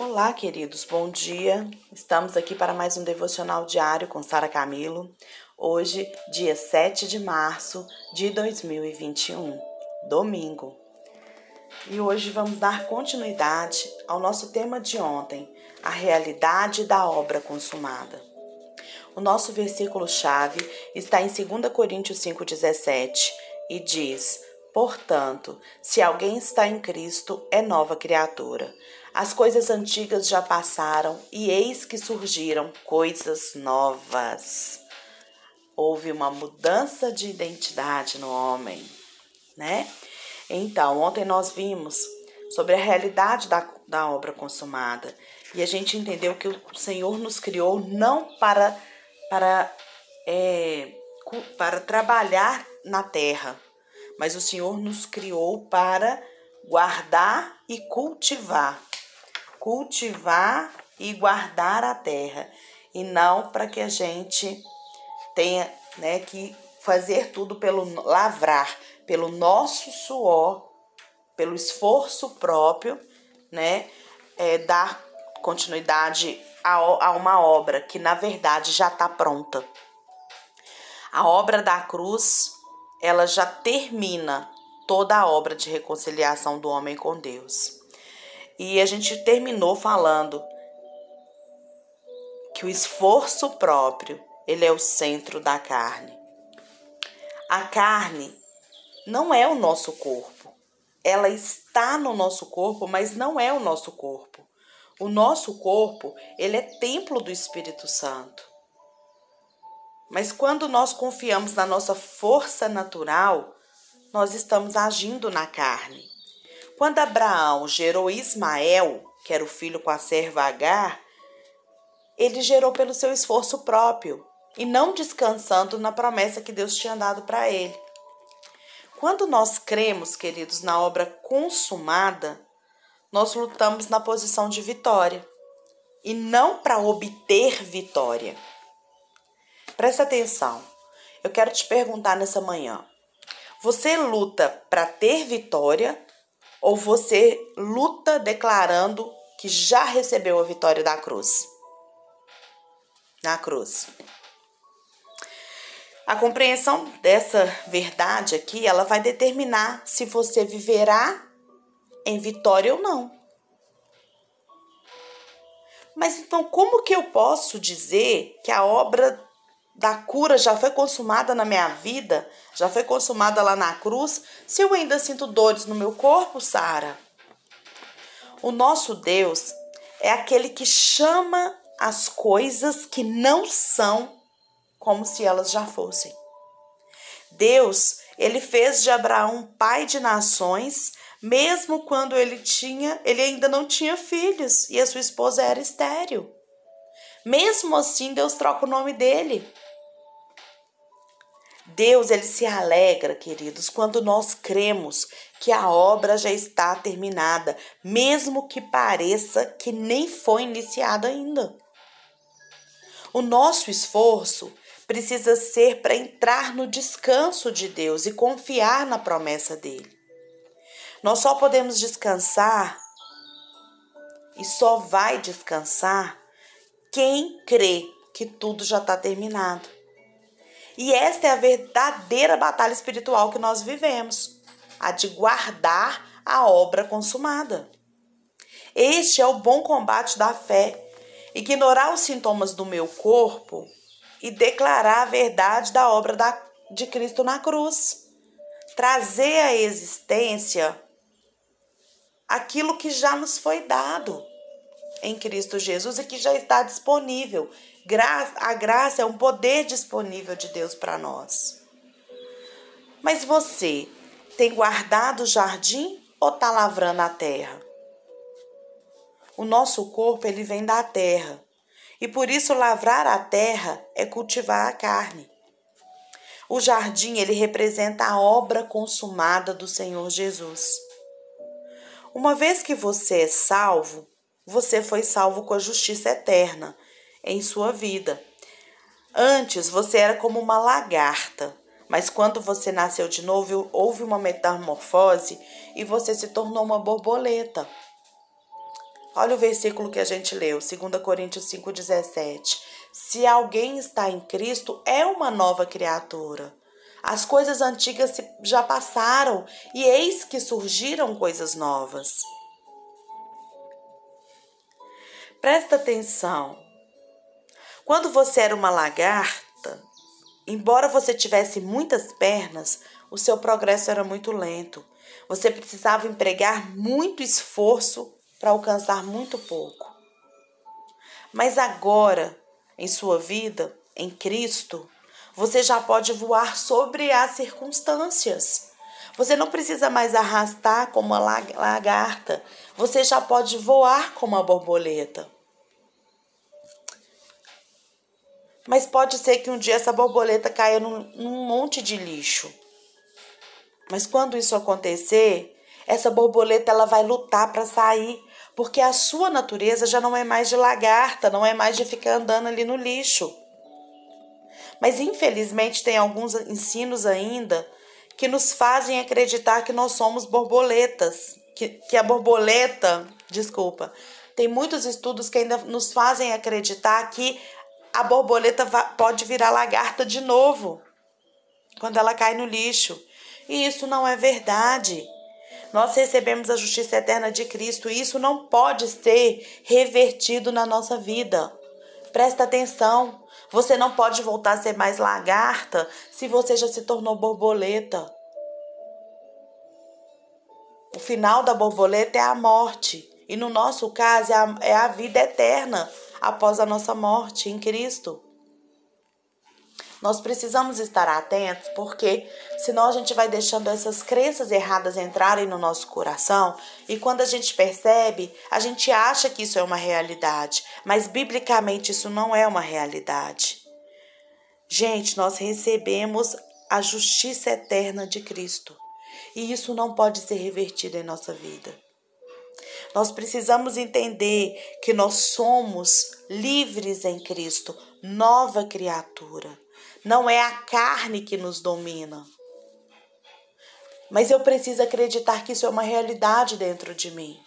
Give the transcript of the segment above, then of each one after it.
Olá, queridos, bom dia. Estamos aqui para mais um devocional diário com Sara Camilo. Hoje, dia 7 de março de 2021, domingo. E hoje vamos dar continuidade ao nosso tema de ontem, a realidade da obra consumada. O nosso versículo-chave está em 2 Coríntios 5,17 e diz: Portanto, se alguém está em Cristo, é nova criatura. As coisas antigas já passaram e eis que surgiram coisas novas. Houve uma mudança de identidade no homem, né? Então, ontem nós vimos sobre a realidade da, da obra consumada e a gente entendeu que o Senhor nos criou não para, para, é, para trabalhar na terra, mas o Senhor nos criou para guardar e cultivar. Cultivar e guardar a terra, e não para que a gente tenha né, que fazer tudo pelo lavrar, pelo nosso suor, pelo esforço próprio, né, é, dar continuidade a, a uma obra que na verdade já está pronta. A obra da cruz ela já termina toda a obra de reconciliação do homem com Deus. E a gente terminou falando que o esforço próprio, ele é o centro da carne. A carne não é o nosso corpo. Ela está no nosso corpo, mas não é o nosso corpo. O nosso corpo, ele é templo do Espírito Santo. Mas quando nós confiamos na nossa força natural, nós estamos agindo na carne. Quando Abraão gerou Ismael, que era o filho com a serva Agar, ele gerou pelo seu esforço próprio e não descansando na promessa que Deus tinha dado para ele. Quando nós cremos, queridos, na obra consumada, nós lutamos na posição de vitória e não para obter vitória. Presta atenção. Eu quero te perguntar nessa manhã. Você luta para ter vitória ou você luta declarando que já recebeu a vitória da cruz? Na cruz. A compreensão dessa verdade aqui, ela vai determinar se você viverá em vitória ou não. Mas então, como que eu posso dizer que a obra da cura já foi consumada na minha vida, já foi consumada lá na cruz, se eu ainda sinto dores no meu corpo, Sara? O nosso Deus é aquele que chama as coisas que não são como se elas já fossem. Deus, ele fez de Abraão pai de nações, mesmo quando ele tinha, ele ainda não tinha filhos e a sua esposa era estéril. Mesmo assim, Deus troca o nome dele. Deus ele se alegra, queridos, quando nós cremos que a obra já está terminada, mesmo que pareça que nem foi iniciada ainda. O nosso esforço precisa ser para entrar no descanso de Deus e confiar na promessa dele. Nós só podemos descansar e só vai descansar quem crê que tudo já está terminado. E esta é a verdadeira batalha espiritual que nós vivemos, a de guardar a obra consumada. Este é o bom combate da fé. Ignorar os sintomas do meu corpo e declarar a verdade da obra da, de Cristo na cruz. Trazer à existência aquilo que já nos foi dado em Cristo Jesus e que já está disponível a graça é um poder disponível de Deus para nós. Mas você tem guardado o jardim ou está lavrando a terra? O nosso corpo ele vem da terra e por isso lavrar a terra é cultivar a carne. O jardim ele representa a obra consumada do Senhor Jesus. Uma vez que você é salvo, você foi salvo com a justiça eterna em sua vida. Antes você era como uma lagarta, mas quando você nasceu de novo, houve uma metamorfose e você se tornou uma borboleta. Olha o versículo que a gente leu, 2 Coríntios 5,17. Se alguém está em Cristo, é uma nova criatura. As coisas antigas já passaram e eis que surgiram coisas novas. Presta atenção. Quando você era uma lagarta, embora você tivesse muitas pernas, o seu progresso era muito lento. Você precisava empregar muito esforço para alcançar muito pouco. Mas agora, em sua vida, em Cristo, você já pode voar sobre as circunstâncias. Você não precisa mais arrastar como uma lagarta, você já pode voar como uma borboleta. Mas pode ser que um dia essa borboleta caia num, num monte de lixo. Mas quando isso acontecer, essa borboleta ela vai lutar para sair, porque a sua natureza já não é mais de lagarta, não é mais de ficar andando ali no lixo. Mas infelizmente tem alguns ensinos ainda que nos fazem acreditar que nós somos borboletas, que, que a borboleta, desculpa, tem muitos estudos que ainda nos fazem acreditar que a borboleta pode virar lagarta de novo quando ela cai no lixo. E isso não é verdade. Nós recebemos a justiça eterna de Cristo e isso não pode ser revertido na nossa vida. Presta atenção. Você não pode voltar a ser mais lagarta se você já se tornou borboleta. O final da borboleta é a morte. E no nosso caso é a, é a vida eterna após a nossa morte em Cristo. Nós precisamos estar atentos porque senão a gente vai deixando essas crenças erradas entrarem no nosso coração e quando a gente percebe, a gente acha que isso é uma realidade, mas biblicamente isso não é uma realidade. Gente, nós recebemos a justiça eterna de Cristo e isso não pode ser revertido em nossa vida. Nós precisamos entender que nós somos livres em Cristo, nova criatura. Não é a carne que nos domina. Mas eu preciso acreditar que isso é uma realidade dentro de mim.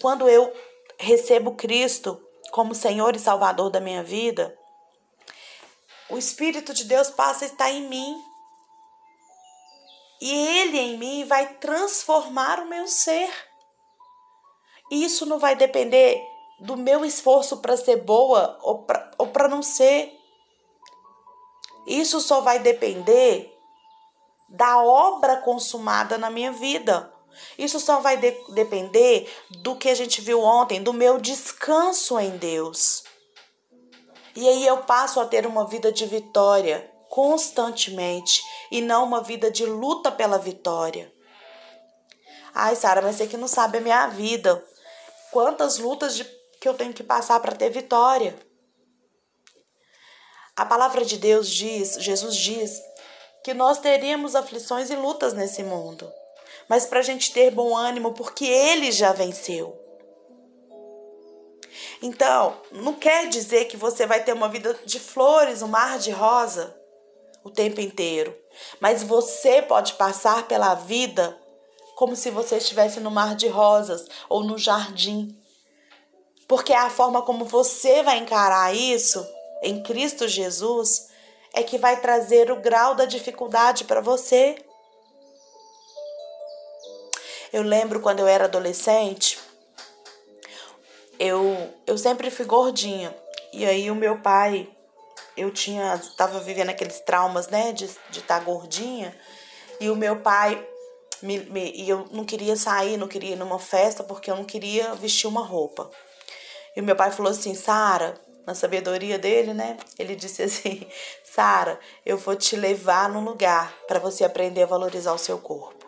Quando eu recebo Cristo como Senhor e Salvador da minha vida, o Espírito de Deus passa a estar em mim. E Ele em mim vai transformar o meu ser. E isso não vai depender do meu esforço para ser boa ou para não ser. Isso só vai depender da obra consumada na minha vida. Isso só vai de depender do que a gente viu ontem, do meu descanso em Deus. E aí eu passo a ter uma vida de vitória constantemente e não uma vida de luta pela vitória. Ai, Sara, mas você que não sabe a minha vida. Quantas lutas de, que eu tenho que passar para ter vitória? A palavra de Deus diz, Jesus diz, que nós teríamos aflições e lutas nesse mundo, mas para a gente ter bom ânimo, porque Ele já venceu. Então, não quer dizer que você vai ter uma vida de flores, um mar de rosa o tempo inteiro, mas você pode passar pela vida como se você estivesse no mar de rosas ou no jardim. Porque a forma como você vai encarar isso em Cristo Jesus é que vai trazer o grau da dificuldade para você. Eu lembro quando eu era adolescente, eu, eu sempre fui gordinha. E aí o meu pai, eu tinha, tava vivendo aqueles traumas, né, de estar tá gordinha. E o meu pai, me, me, e eu não queria sair, não queria ir numa festa, porque eu não queria vestir uma roupa. E o meu pai falou assim, Sara, na sabedoria dele, né? Ele disse assim: Sara, eu vou te levar num lugar para você aprender a valorizar o seu corpo.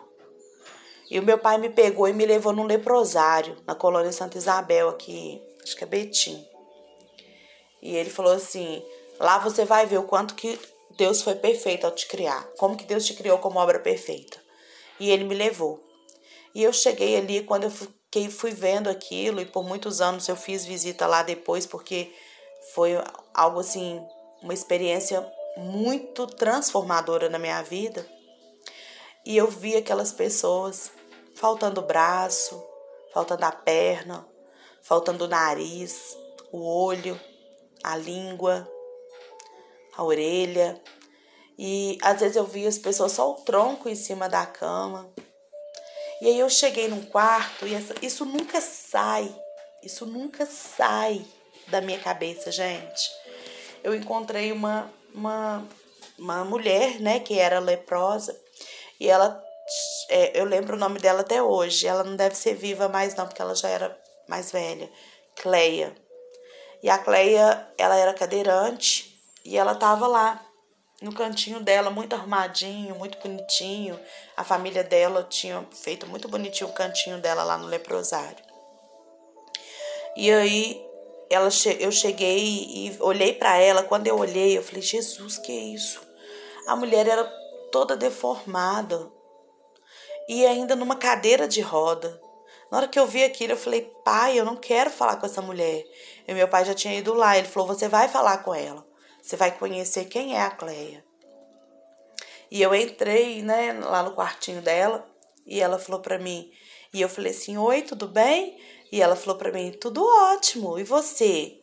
E o meu pai me pegou e me levou num leprosário na colônia Santa Isabel, aqui, acho que é Betim. E ele falou assim: lá você vai ver o quanto que Deus foi perfeito ao te criar, como que Deus te criou como obra perfeita. E ele me levou. E eu cheguei ali, quando eu fiquei, fui vendo aquilo, e por muitos anos eu fiz visita lá depois, porque foi algo assim, uma experiência muito transformadora na minha vida. E eu vi aquelas pessoas faltando braço, faltando a perna, faltando o nariz, o olho, a língua, a orelha. E às vezes eu via as pessoas só o tronco em cima da cama. E aí eu cheguei num quarto e essa, isso nunca sai. Isso nunca sai da minha cabeça, gente. Eu encontrei uma, uma, uma mulher, né, que era leprosa, e ela, é, eu lembro o nome dela até hoje. Ela não deve ser viva mais, não, porque ela já era mais velha. Cleia. E a Cleia, ela era cadeirante e ela tava lá no cantinho dela, muito arrumadinho, muito bonitinho. A família dela tinha feito muito bonitinho o cantinho dela lá no leprosário. E aí ela eu cheguei e olhei para ela. Quando eu olhei, eu falei: Jesus, que é isso? A mulher era toda deformada e ainda numa cadeira de roda. Na hora que eu vi aquilo, eu falei: Pai, eu não quero falar com essa mulher. E meu pai já tinha ido lá. Ele falou: Você vai falar com ela. Você vai conhecer quem é a Cleia. E eu entrei, né, lá no quartinho dela e ela falou para mim. E eu falei assim: Oi, tudo bem? E ela falou para mim: tudo ótimo, e você?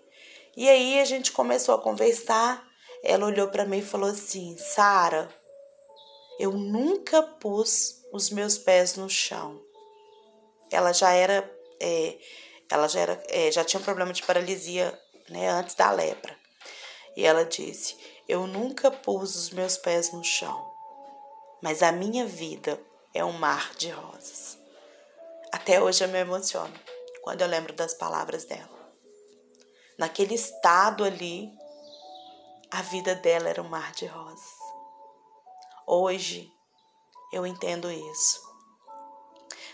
E aí a gente começou a conversar. Ela olhou para mim e falou assim: Sara, eu nunca pus os meus pés no chão. Ela já era, é, ela já era, é, já tinha um problema de paralisia, né, antes da lepra. E ela disse: Eu nunca pus os meus pés no chão, mas a minha vida é um mar de rosas. Até hoje eu me emociono quando eu lembro das palavras dela. Naquele estado ali, a vida dela era um mar de rosas. Hoje eu entendo isso.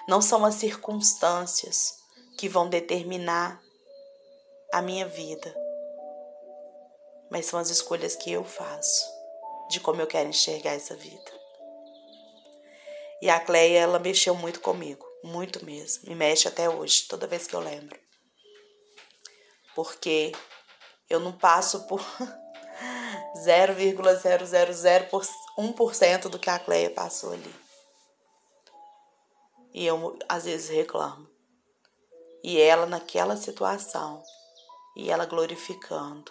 Não são as circunstâncias que vão determinar a minha vida, mas são as escolhas que eu faço de como eu quero enxergar essa vida. E a Cleia, ela mexeu muito comigo. Muito mesmo. Me mexe até hoje, toda vez que eu lembro. Porque eu não passo por 0,000% do que a Cleia passou ali. E eu às vezes reclamo. E ela naquela situação, e ela glorificando,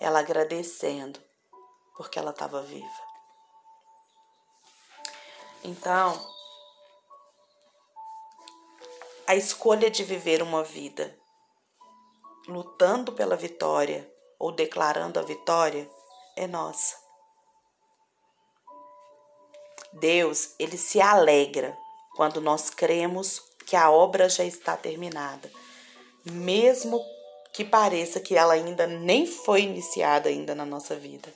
ela agradecendo, porque ela estava viva. Então, a escolha de viver uma vida lutando pela vitória ou declarando a vitória é nossa. Deus, ele se alegra quando nós cremos que a obra já está terminada, mesmo que pareça que ela ainda nem foi iniciada ainda na nossa vida.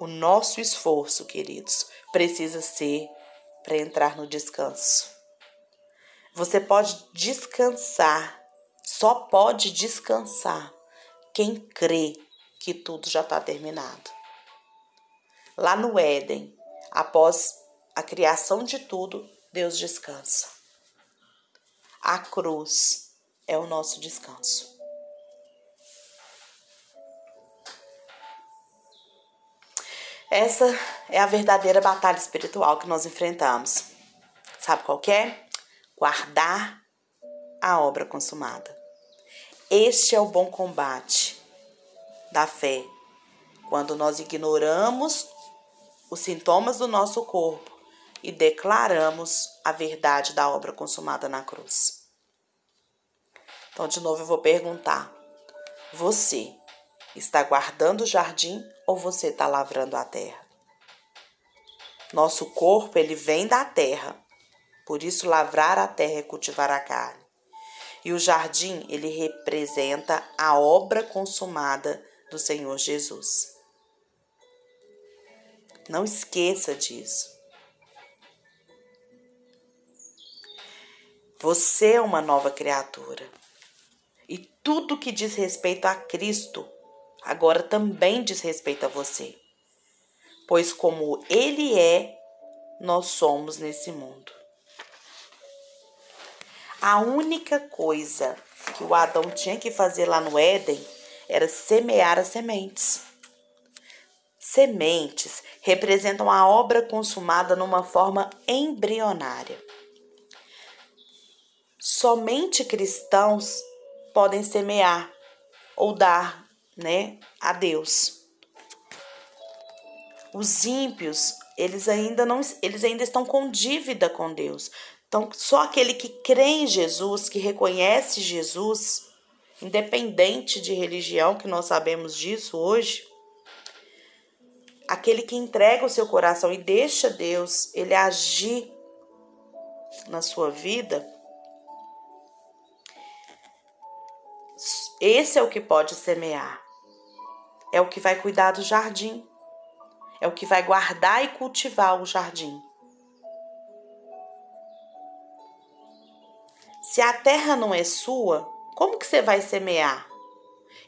O nosso esforço, queridos, precisa ser para entrar no descanso. Você pode descansar, só pode descansar quem crê que tudo já está terminado. Lá no Éden, após a criação de tudo, Deus descansa. A cruz é o nosso descanso. Essa é a verdadeira batalha espiritual que nós enfrentamos. Sabe qual é? Guardar a obra consumada. Este é o bom combate da fé, quando nós ignoramos os sintomas do nosso corpo e declaramos a verdade da obra consumada na cruz. Então, de novo, eu vou perguntar: você está guardando o jardim ou você está lavrando a terra? Nosso corpo ele vem da terra, por isso, lavrar a terra é cultivar a carne. E o jardim, ele representa a obra consumada do Senhor Jesus. Não esqueça disso. Você é uma nova criatura. E tudo que diz respeito a Cristo, agora também diz respeito a você. Pois como Ele é, nós somos nesse mundo. A única coisa que o Adão tinha que fazer lá no Éden era semear as sementes. Sementes representam a obra consumada numa forma embrionária. somente cristãos podem semear ou dar, né, a Deus. Os ímpios, eles ainda não, eles ainda estão com dívida com Deus. Então, só aquele que crê em Jesus, que reconhece Jesus, independente de religião, que nós sabemos disso hoje, aquele que entrega o seu coração e deixa Deus ele agir na sua vida, esse é o que pode semear. É o que vai cuidar do jardim. É o que vai guardar e cultivar o jardim. Se a terra não é sua, como que você vai semear?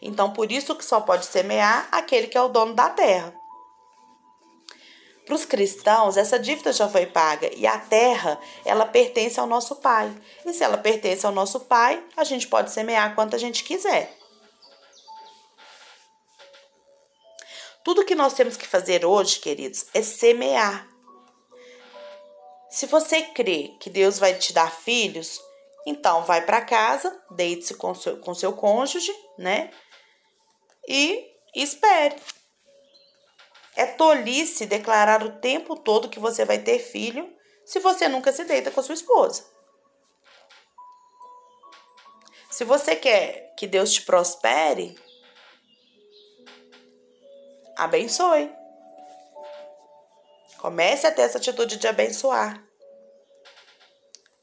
Então, por isso que só pode semear aquele que é o dono da terra. Para os cristãos, essa dívida já foi paga e a terra, ela pertence ao nosso pai. E se ela pertence ao nosso pai, a gente pode semear quanto a gente quiser. Tudo que nós temos que fazer hoje, queridos, é semear. Se você crê que Deus vai te dar filhos, então vai para casa, deite-se com seu, com seu cônjuge, né? E espere. É tolice declarar o tempo todo que você vai ter filho se você nunca se deita com sua esposa. Se você quer que Deus te prospere, abençoe. Comece a ter essa atitude de abençoar.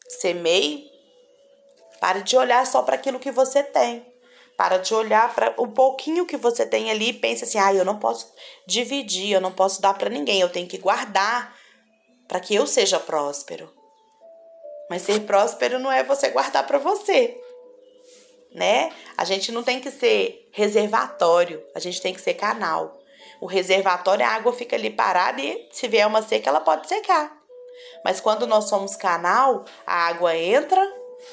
Semeie. Pare de olhar só para aquilo que você tem. Para de olhar para o pouquinho que você tem ali e pense assim: ah, eu não posso dividir, eu não posso dar para ninguém, eu tenho que guardar para que eu seja próspero. Mas ser próspero não é você guardar para você, né? A gente não tem que ser reservatório, a gente tem que ser canal. O reservatório, a água fica ali parada e se vier uma seca, ela pode secar. Mas quando nós somos canal, a água entra,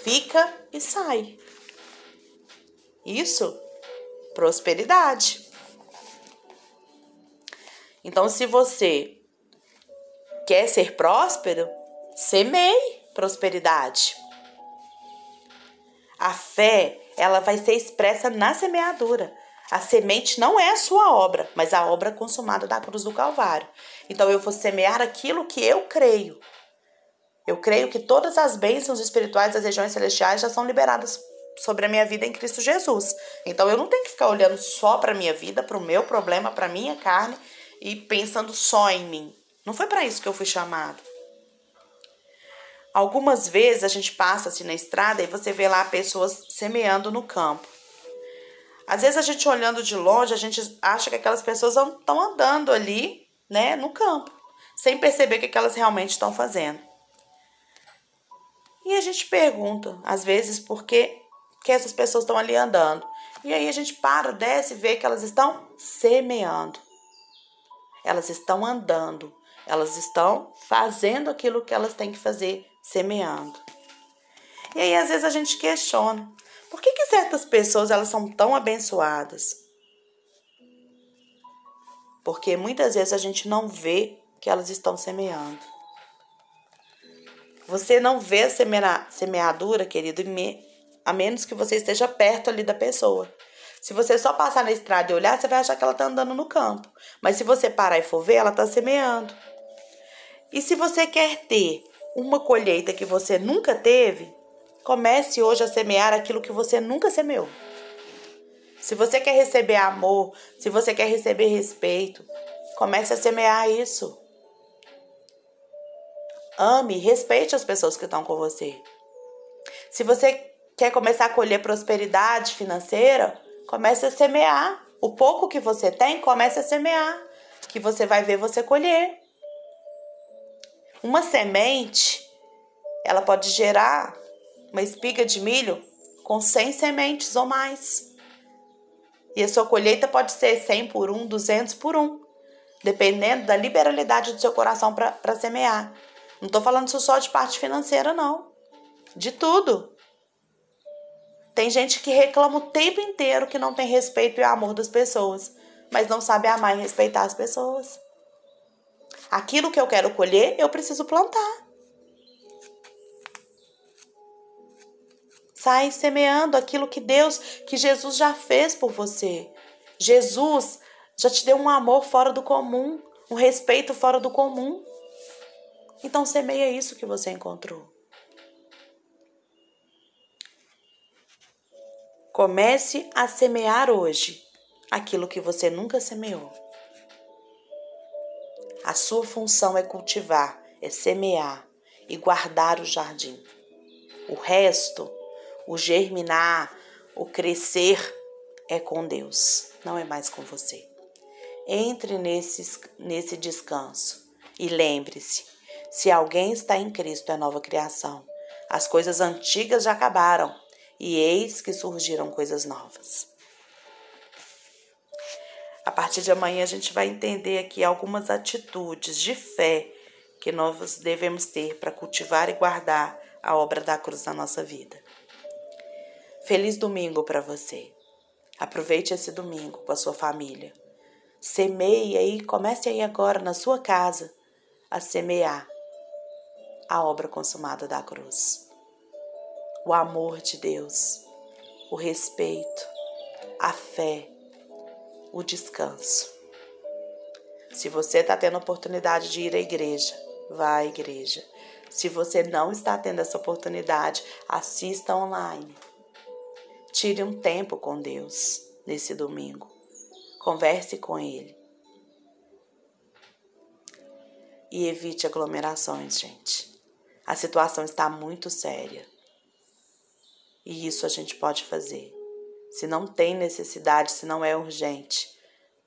fica e sai. Isso, prosperidade. Então, se você quer ser próspero, semeie prosperidade. A fé, ela vai ser expressa na semeadura. A semente não é a sua obra, mas a obra consumada da cruz do Calvário. Então eu vou semear aquilo que eu creio. Eu creio que todas as bênçãos espirituais das regiões celestiais já são liberadas sobre a minha vida em Cristo Jesus. Então eu não tenho que ficar olhando só para a minha vida, para o meu problema, para a minha carne e pensando só em mim. Não foi para isso que eu fui chamado. Algumas vezes a gente passa assim na estrada e você vê lá pessoas semeando no campo. Às vezes a gente olhando de longe, a gente acha que aquelas pessoas estão andando ali, né, no campo, sem perceber o que elas realmente estão fazendo. E a gente pergunta, às vezes, por que que essas pessoas estão ali andando. E aí a gente para, desce e vê que elas estão semeando. Elas estão andando. Elas estão fazendo aquilo que elas têm que fazer, semeando. E aí às vezes a gente questiona: por que, que certas pessoas elas são tão abençoadas? Porque muitas vezes a gente não vê que elas estão semeando. Você não vê a semeadura, querido, a menos que você esteja perto ali da pessoa. Se você só passar na estrada e olhar, você vai achar que ela está andando no campo. Mas se você parar e for ver, ela está semeando. E se você quer ter uma colheita que você nunca teve, comece hoje a semear aquilo que você nunca semeou. Se você quer receber amor, se você quer receber respeito, comece a semear isso. Ame, respeite as pessoas que estão com você. Se você Quer começar a colher prosperidade financeira? Comece a semear. O pouco que você tem, comece a semear, que você vai ver você colher. Uma semente, ela pode gerar uma espiga de milho com 100 sementes ou mais. E a sua colheita pode ser 100 por 1, 200 por 1, dependendo da liberalidade do seu coração para semear. Não estou falando só de parte financeira, não. De tudo. Tem gente que reclama o tempo inteiro que não tem respeito e amor das pessoas, mas não sabe amar e respeitar as pessoas. Aquilo que eu quero colher, eu preciso plantar. Sai semeando aquilo que Deus, que Jesus já fez por você. Jesus já te deu um amor fora do comum, um respeito fora do comum. Então semeia isso que você encontrou. Comece a semear hoje aquilo que você nunca semeou. A sua função é cultivar, é semear e guardar o jardim. O resto, o germinar, o crescer, é com Deus, não é mais com você. Entre nesse, nesse descanso e lembre-se: se alguém está em Cristo, é nova criação. As coisas antigas já acabaram e eis que surgiram coisas novas. A partir de amanhã a gente vai entender aqui algumas atitudes de fé que nós devemos ter para cultivar e guardar a obra da cruz na nossa vida. Feliz domingo para você. Aproveite esse domingo com a sua família. Semeie aí, comece aí agora na sua casa a semear a obra consumada da cruz. O amor de Deus, o respeito, a fé, o descanso. Se você está tendo oportunidade de ir à igreja, vá à igreja. Se você não está tendo essa oportunidade, assista online. Tire um tempo com Deus nesse domingo. Converse com Ele. E evite aglomerações, gente. A situação está muito séria. E isso a gente pode fazer. Se não tem necessidade, se não é urgente,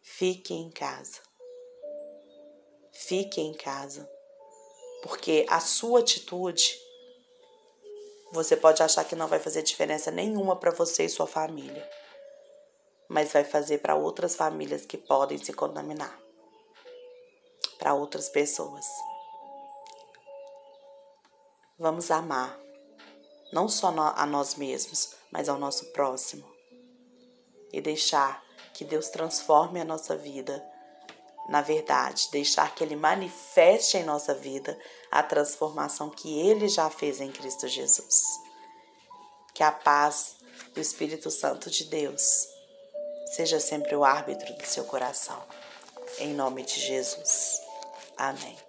fique em casa. Fique em casa porque a sua atitude você pode achar que não vai fazer diferença nenhuma para você e sua família, mas vai fazer para outras famílias que podem se contaminar, para outras pessoas. Vamos amar, não só a nós mesmos, mas ao nosso próximo, e deixar que Deus transforme a nossa vida na verdade, deixar que Ele manifeste em nossa vida a transformação que Ele já fez em Cristo Jesus. Que a paz do Espírito Santo de Deus seja sempre o árbitro do seu coração. Em nome de Jesus. Amém.